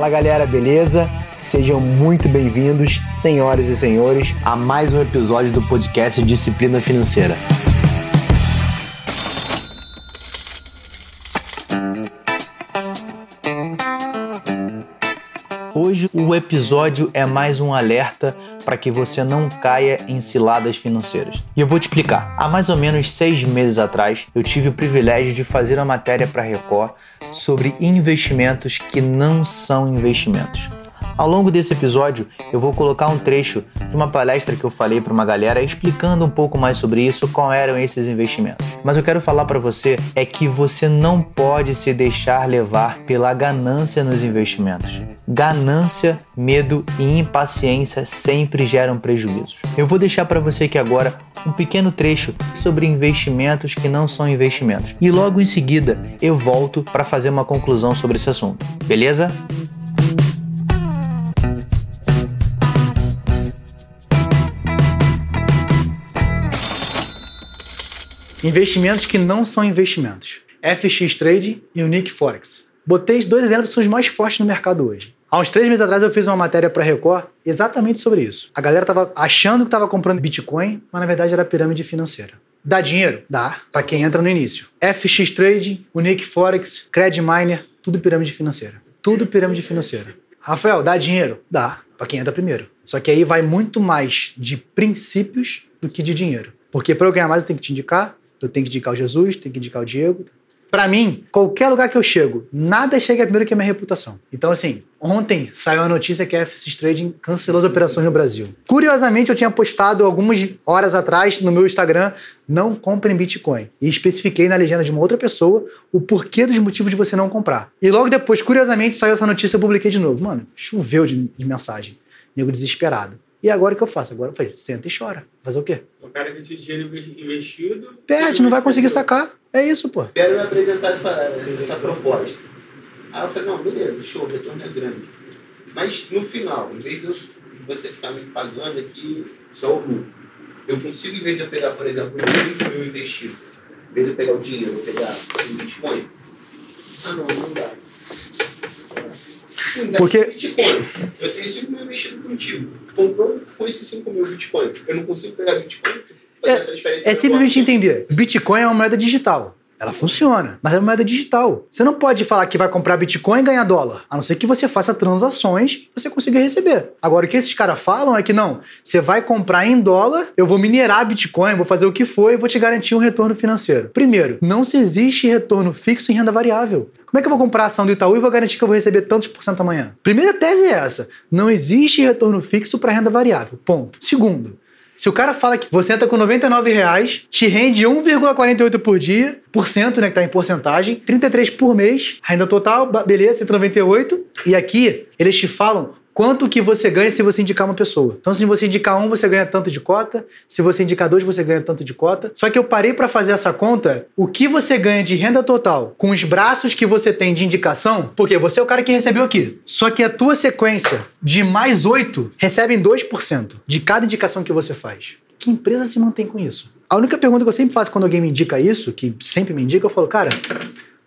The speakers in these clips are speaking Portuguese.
Fala galera, beleza? Sejam muito bem-vindos, senhoras e senhores, a mais um episódio do podcast Disciplina Financeira. Hoje o episódio é mais um alerta para que você não caia em ciladas financeiras. E eu vou te explicar. Há mais ou menos seis meses atrás, eu tive o privilégio de fazer uma matéria para a Record sobre investimentos que não são investimentos. Ao longo desse episódio, eu vou colocar um trecho de uma palestra que eu falei para uma galera explicando um pouco mais sobre isso, qual eram esses investimentos. Mas eu quero falar para você é que você não pode se deixar levar pela ganância nos investimentos. Ganância, medo e impaciência sempre geram prejuízos. Eu vou deixar para você aqui agora um pequeno trecho sobre investimentos que não são investimentos. E logo em seguida eu volto para fazer uma conclusão sobre esse assunto. Beleza? Investimentos que não são investimentos. FX Trade e o Nick Forex. Botei esses dois exemplos que são os mais fortes no mercado hoje. Há uns três meses atrás eu fiz uma matéria para Record exatamente sobre isso. A galera tava achando que estava comprando Bitcoin, mas na verdade era pirâmide financeira. Dá dinheiro? Dá, para quem entra no início. FX Trade, Nick Forex, Credit Miner, tudo pirâmide financeira. Tudo pirâmide financeira. Rafael, dá dinheiro? Dá, para quem entra primeiro. Só que aí vai muito mais de princípios do que de dinheiro. Porque para eu ganhar mais eu tenho que te indicar, eu tenho que indicar o Jesus, tenho que indicar o Diego. Para mim, qualquer lugar que eu chego, nada chega primeiro que a minha reputação. Então, assim, ontem saiu a notícia que a FX Trading cancelou as operações no Brasil. Curiosamente, eu tinha postado algumas horas atrás no meu Instagram, não comprem Bitcoin. E especifiquei na legenda de uma outra pessoa o porquê dos motivos de você não comprar. E logo depois, curiosamente, saiu essa notícia e eu publiquei de novo. Mano, choveu de, de mensagem. Nego desesperado. E agora o que eu faço? Agora eu falei, senta e chora. Fazer o quê? O cara que tinha dinheiro investido. Perde, não vai conseguir sacar. É isso, pô. Quero me apresentar essa, essa proposta. Aí eu falei, não, beleza, show, o retorno é grande. Mas no final, em vez de eu, você ficar me pagando aqui só o lucro, eu consigo, em vez de eu pegar, por exemplo, 20 mil investido, em vez de eu pegar o dinheiro, eu pegar o Bitcoin, ah não, não dá. Porque- Bitcoin. Eu tenho 5 mil investido contigo. Comprou com esses 5 mil Bitcoin. Eu não consigo pegar Bitcoin diferença. É simplesmente entender. Bitcoin é uma moeda digital. Ela funciona, mas é uma moeda digital. Você não pode falar que vai comprar Bitcoin e ganhar dólar. A não ser que você faça transações e você consiga receber. Agora, o que esses caras falam é que não, você vai comprar em dólar, eu vou minerar Bitcoin, vou fazer o que for e vou te garantir um retorno financeiro. Primeiro, não se existe retorno fixo em renda variável. Como é que eu vou comprar a ação do Itaú e vou garantir que eu vou receber tantos por cento amanhã? Primeira tese é essa. Não existe retorno fixo para renda variável. Ponto. Segundo, se o cara fala que você entra com 99 reais, te rende 1,48 por dia, por cento, né, que tá em porcentagem, 33 por mês, renda total, beleza, 198. E aqui eles te falam quanto que você ganha se você indicar uma pessoa. Então, se você indicar um, você ganha tanto de cota. Se você indicar dois, você ganha tanto de cota. Só que eu parei para fazer essa conta, o que você ganha de renda total com os braços que você tem de indicação, porque você é o cara que recebeu aqui. Só que a tua sequência de mais oito recebem 2% de cada indicação que você faz. Que empresa se mantém com isso? A única pergunta que eu sempre faço quando alguém me indica isso, que sempre me indica, eu falo, cara,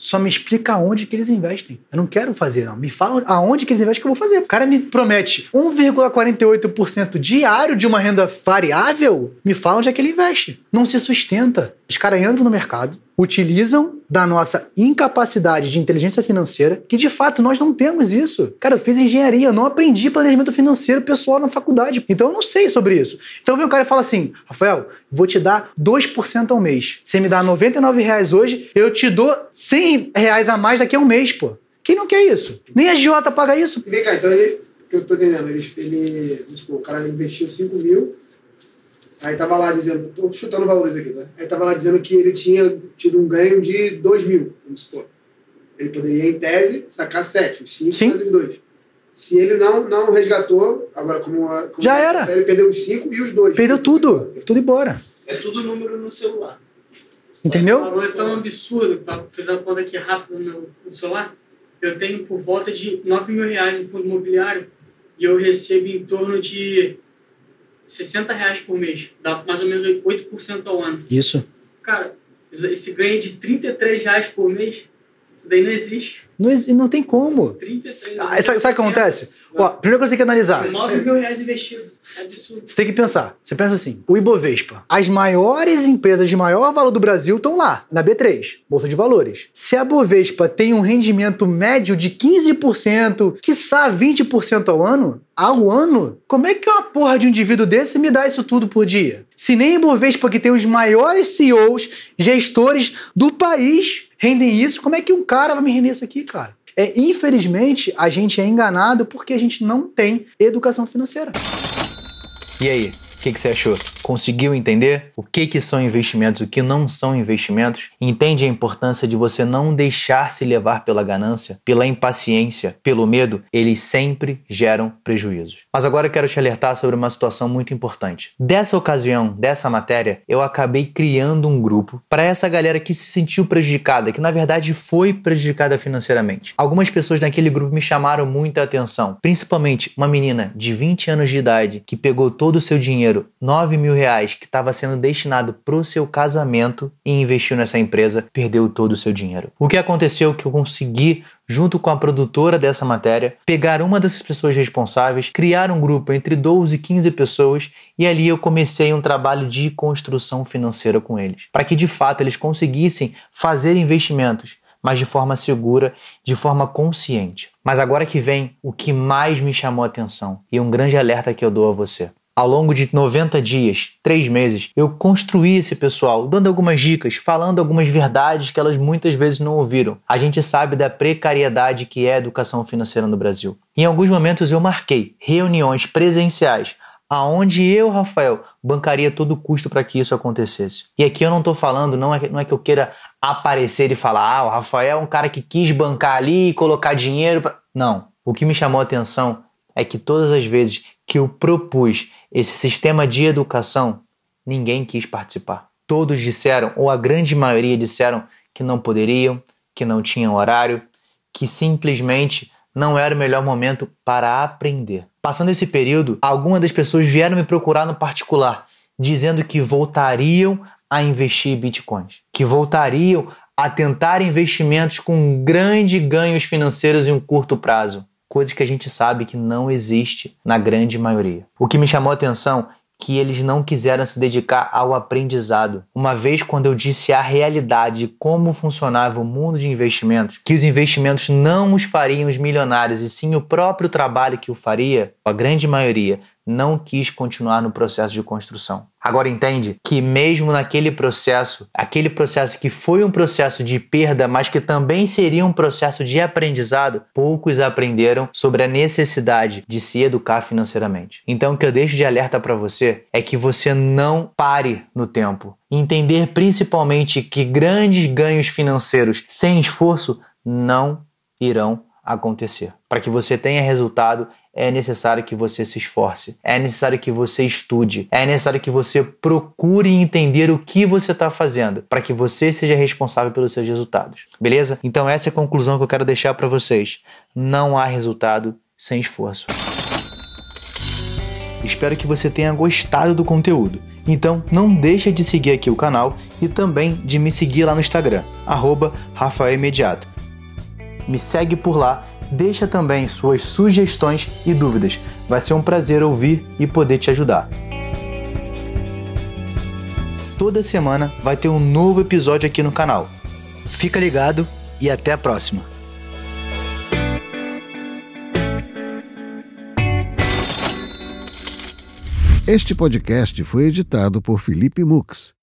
só me explica aonde que eles investem. Eu não quero fazer, não. Me fala aonde que eles investem que eu vou fazer. O cara me promete 1,48% diário de uma renda variável, me fala onde é que ele investe. Não se sustenta. Os caras entram no mercado, utilizam da nossa incapacidade de inteligência financeira, que de fato nós não temos isso. Cara, eu fiz engenharia, eu não aprendi planejamento financeiro pessoal na faculdade. Então eu não sei sobre isso. Então vem o cara e fala assim: Rafael, vou te dar 2% ao mês. Você me dá 99 reais hoje, eu te dou 100 reais a mais daqui a um mês, pô. Quem não quer isso? Nem a Giota paga isso. Vem cá, então ele, que eu tô entendendo, ele, ele supor, o cara investiu 5 mil, aí tava lá dizendo, tô chutando valores aqui, tá? Aí tava lá dizendo que ele tinha tido um ganho de 2 mil, vamos supor. Ele poderia, em tese, sacar 7, os 5 Sim. mais os 2. Se ele não, não resgatou, agora como, a- como Já era. Ele perdeu os 5 e os 2. Perdeu tudo. Tudo embora. É tudo número no celular. O Entendeu? valor é tão absurdo que tava fazendo a conta aqui rápido no, meu- no celular. Eu tenho por volta de 9 mil reais em fundo imobiliário e eu recebo em torno de 60 reais por mês. Dá mais ou menos 8% ao ano. Isso. Cara, esse ganho de 33 reais por mês Isso daí não existe. Não, não tem como. 33 Ah, sabe, sabe o que acontece? Ó, primeira coisa que você tem que analisar. 9 mil reais investido. É absurdo. Você tem que pensar. Você pensa assim: o Ibovespa. As maiores empresas de maior valor do Brasil estão lá, na B3, Bolsa de Valores. Se a Bovespa tem um rendimento médio de 15%, quiçá 20% ao ano, ao ano, como é que uma porra de um indivíduo desse me dá isso tudo por dia? Se nem a Bovespa, que tem os maiores CEOs, gestores do país, rendem isso, como é que um cara vai me render isso aqui, cara? É, infelizmente, a gente é enganado porque a gente não tem educação financeira. E aí, o que, que você achou? Conseguiu entender o que, que são investimentos, o que não são investimentos? Entende a importância de você não deixar se levar pela ganância, pela impaciência, pelo medo? Eles sempre geram prejuízos. Mas agora eu quero te alertar sobre uma situação muito importante. Dessa ocasião, dessa matéria, eu acabei criando um grupo para essa galera que se sentiu prejudicada, que na verdade foi prejudicada financeiramente. Algumas pessoas naquele grupo me chamaram muita atenção, principalmente uma menina de 20 anos de idade que pegou todo o seu dinheiro, 9 mil reais, que estava sendo destinado para o seu casamento e investiu nessa empresa, perdeu todo o seu dinheiro. O que aconteceu que eu consegui junto com a produtora dessa matéria, pegar uma dessas pessoas responsáveis, criar um grupo entre 12 e 15 pessoas e ali eu comecei um trabalho de construção financeira com eles, para que de fato eles conseguissem fazer investimentos, mas de forma segura, de forma consciente. Mas agora que vem o que mais me chamou a atenção e um grande alerta que eu dou a você. Ao longo de 90 dias, 3 meses, eu construí esse pessoal, dando algumas dicas, falando algumas verdades que elas muitas vezes não ouviram. A gente sabe da precariedade que é a educação financeira no Brasil. Em alguns momentos eu marquei reuniões presenciais, aonde eu, Rafael, bancaria todo o custo para que isso acontecesse. E aqui eu não estou falando, não é, não é que eu queira aparecer e falar, ah, o Rafael é um cara que quis bancar ali e colocar dinheiro. Pra... Não. O que me chamou a atenção é que todas as vezes que eu propus esse sistema de educação, ninguém quis participar. Todos disseram, ou a grande maioria disseram, que não poderiam, que não tinham horário, que simplesmente não era o melhor momento para aprender. Passando esse período, algumas das pessoas vieram me procurar no particular, dizendo que voltariam a investir em bitcoins, que voltariam a tentar investimentos com grandes ganhos financeiros em um curto prazo coisas que a gente sabe que não existe na grande maioria. O que me chamou a atenção que eles não quiseram se dedicar ao aprendizado. Uma vez quando eu disse a realidade de como funcionava o mundo de investimentos, que os investimentos não os fariam os milionários e sim o próprio trabalho que o faria, a grande maioria não quis continuar no processo de construção. Agora entende que mesmo naquele processo, aquele processo que foi um processo de perda, mas que também seria um processo de aprendizado, poucos aprenderam sobre a necessidade de se educar financeiramente. Então o que eu deixo de alerta para você é que você não pare no tempo. Entender principalmente que grandes ganhos financeiros sem esforço não irão acontecer. Para que você tenha resultado, é necessário que você se esforce, é necessário que você estude, é necessário que você procure entender o que você está fazendo para que você seja responsável pelos seus resultados. Beleza? Então, essa é a conclusão que eu quero deixar para vocês. Não há resultado sem esforço. Espero que você tenha gostado do conteúdo. Então, não deixa de seguir aqui o canal e também de me seguir lá no Instagram, arroba Rafael Imediato. Me segue por lá deixa também suas sugestões e dúvidas. Vai ser um prazer ouvir e poder te ajudar. Toda semana vai ter um novo episódio aqui no canal. Fica ligado e até a próxima. Este podcast foi editado por Felipe Mux.